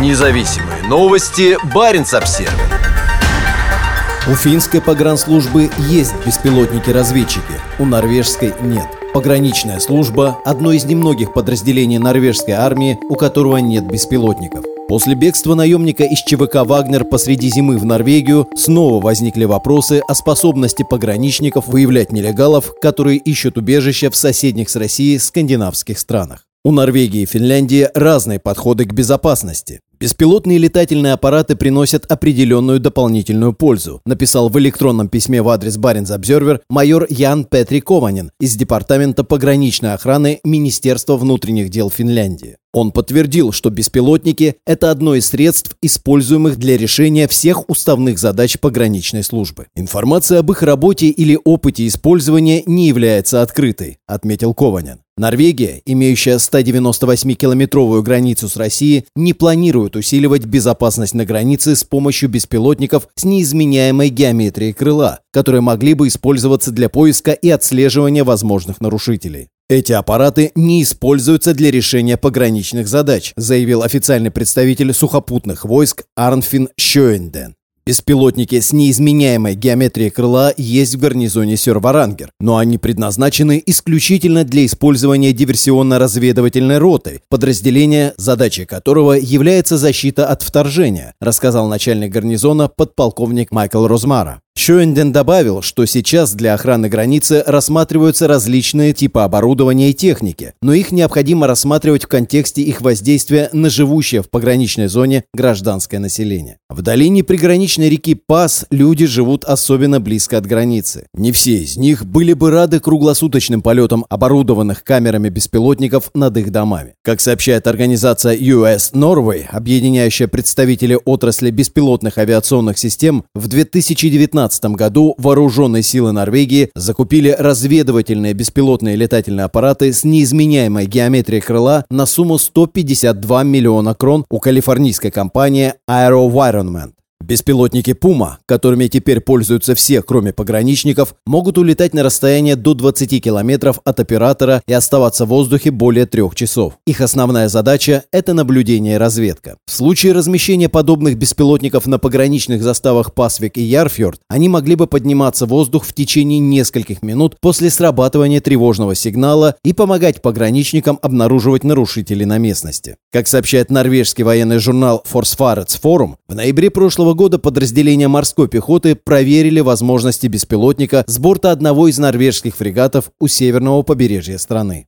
Независимые новости. Барин обсерва У финской погранслужбы есть беспилотники-разведчики, у норвежской нет. Пограничная служба – одно из немногих подразделений норвежской армии, у которого нет беспилотников. После бегства наемника из ЧВК «Вагнер» посреди зимы в Норвегию снова возникли вопросы о способности пограничников выявлять нелегалов, которые ищут убежище в соседних с Россией скандинавских странах. У Норвегии и Финляндии разные подходы к безопасности. Беспилотные летательные аппараты приносят определенную дополнительную пользу, написал в электронном письме в адрес Баренц Обзервер майор Ян Петри Кованин из Департамента пограничной охраны Министерства внутренних дел Финляндии. Он подтвердил, что беспилотники – это одно из средств, используемых для решения всех уставных задач пограничной службы. Информация об их работе или опыте использования не является открытой, отметил Кованин. Норвегия, имеющая 198-километровую границу с Россией, не планирует усиливать безопасность на границе с помощью беспилотников с неизменяемой геометрией крыла, которые могли бы использоваться для поиска и отслеживания возможных нарушителей. Эти аппараты не используются для решения пограничных задач, заявил официальный представитель сухопутных войск Арнфин Шоенден. Беспилотники с неизменяемой геометрией крыла есть в гарнизоне Сёрварангер, но они предназначены исключительно для использования диверсионно-разведывательной роты, подразделения, задачей которого является защита от вторжения, рассказал начальник гарнизона подполковник Майкл Розмара. Шоенден добавил, что сейчас для охраны границы рассматриваются различные типы оборудования и техники, но их необходимо рассматривать в контексте их воздействия на живущее в пограничной зоне гражданское население. В долине приграничной реки Пас люди живут особенно близко от границы. Не все из них были бы рады круглосуточным полетам оборудованных камерами беспилотников над их домами. Как сообщает организация US Norway, объединяющая представителей отрасли беспилотных авиационных систем, в 2019 2015 году вооруженные силы Норвегии закупили разведывательные беспилотные летательные аппараты с неизменяемой геометрией крыла на сумму 152 миллиона крон у калифорнийской компании AeroVironment. Беспилотники «Пума», которыми теперь пользуются все, кроме пограничников, могут улетать на расстояние до 20 километров от оператора и оставаться в воздухе более трех часов. Их основная задача – это наблюдение и разведка. В случае размещения подобных беспилотников на пограничных заставах Пасвик и Ярфьорд, они могли бы подниматься в воздух в течение нескольких минут после срабатывания тревожного сигнала и помогать пограничникам обнаруживать нарушителей на местности. Как сообщает норвежский военный журнал Forsvarets Forum, в ноябре прошлого года подразделения морской пехоты проверили возможности беспилотника с борта одного из норвежских фрегатов у северного побережья страны.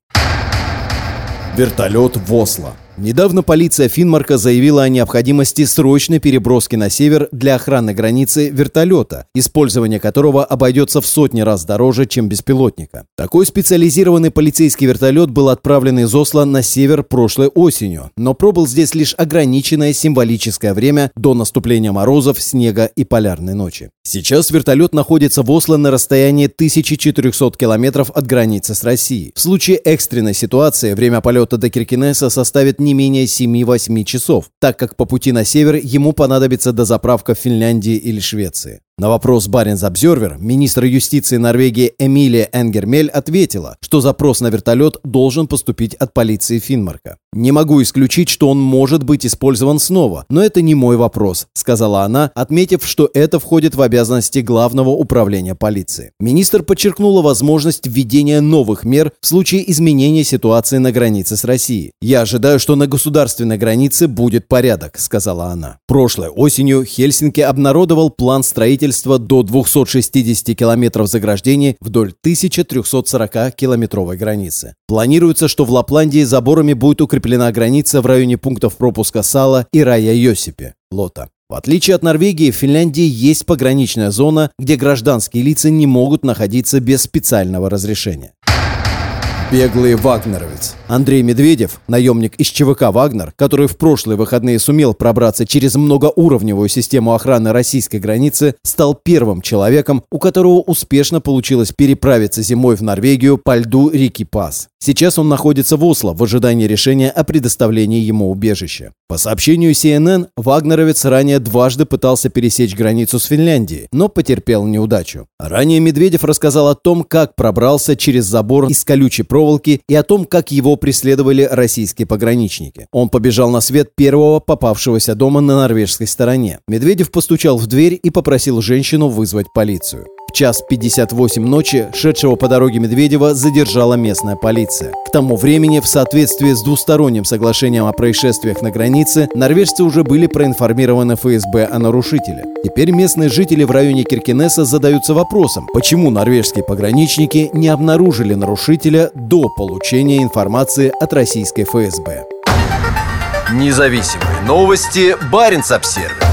Вертолет в. Недавно полиция Финмарка заявила о необходимости срочной переброски на север для охраны границы вертолета, использование которого обойдется в сотни раз дороже, чем беспилотника. Такой специализированный полицейский вертолет был отправлен из Осло на север прошлой осенью, но пробыл здесь лишь ограниченное символическое время до наступления морозов, снега и полярной ночи. Сейчас вертолет находится в Осло на расстоянии 1400 километров от границы с Россией. В случае экстренной ситуации время полета до Киркинесса составит не менее 7-8 часов, так как по пути на север ему понадобится дозаправка в Финляндии или Швеции. На вопрос Баренц Обзервер министр юстиции Норвегии Эмилия Энгермель ответила, что запрос на вертолет должен поступить от полиции Финмарка. «Не могу исключить, что он может быть использован снова, но это не мой вопрос», сказала она, отметив, что это входит в обязанности Главного управления полиции. Министр подчеркнула возможность введения новых мер в случае изменения ситуации на границе с Россией. «Я ожидаю, что на государственной границе будет порядок», сказала она. Прошлой осенью Хельсинки обнародовал план строительства строительства до 260 километров заграждений вдоль 1340-километровой границы. Планируется, что в Лапландии заборами будет укреплена граница в районе пунктов пропуска Сала и Рая Йосипе, Лота. В отличие от Норвегии, в Финляндии есть пограничная зона, где гражданские лица не могут находиться без специального разрешения. Беглый вагнеровец. Андрей Медведев, наемник из ЧВК «Вагнер», который в прошлые выходные сумел пробраться через многоуровневую систему охраны российской границы, стал первым человеком, у которого успешно получилось переправиться зимой в Норвегию по льду реки Пас. Сейчас он находится в Осло в ожидании решения о предоставлении ему убежища. По сообщению CNN, вагнеровец ранее дважды пытался пересечь границу с Финляндией, но потерпел неудачу. Ранее Медведев рассказал о том, как пробрался через забор из колючей проволоки и о том, как его преследовали российские пограничники. Он побежал на свет первого попавшегося дома на норвежской стороне. Медведев постучал в дверь и попросил женщину вызвать полицию час 58 ночи шедшего по дороге Медведева задержала местная полиция. К тому времени, в соответствии с двусторонним соглашением о происшествиях на границе, норвежцы уже были проинформированы ФСБ о нарушителе. Теперь местные жители в районе Киркинесса задаются вопросом, почему норвежские пограничники не обнаружили нарушителя до получения информации от российской ФСБ. Независимые новости. Барин обсервис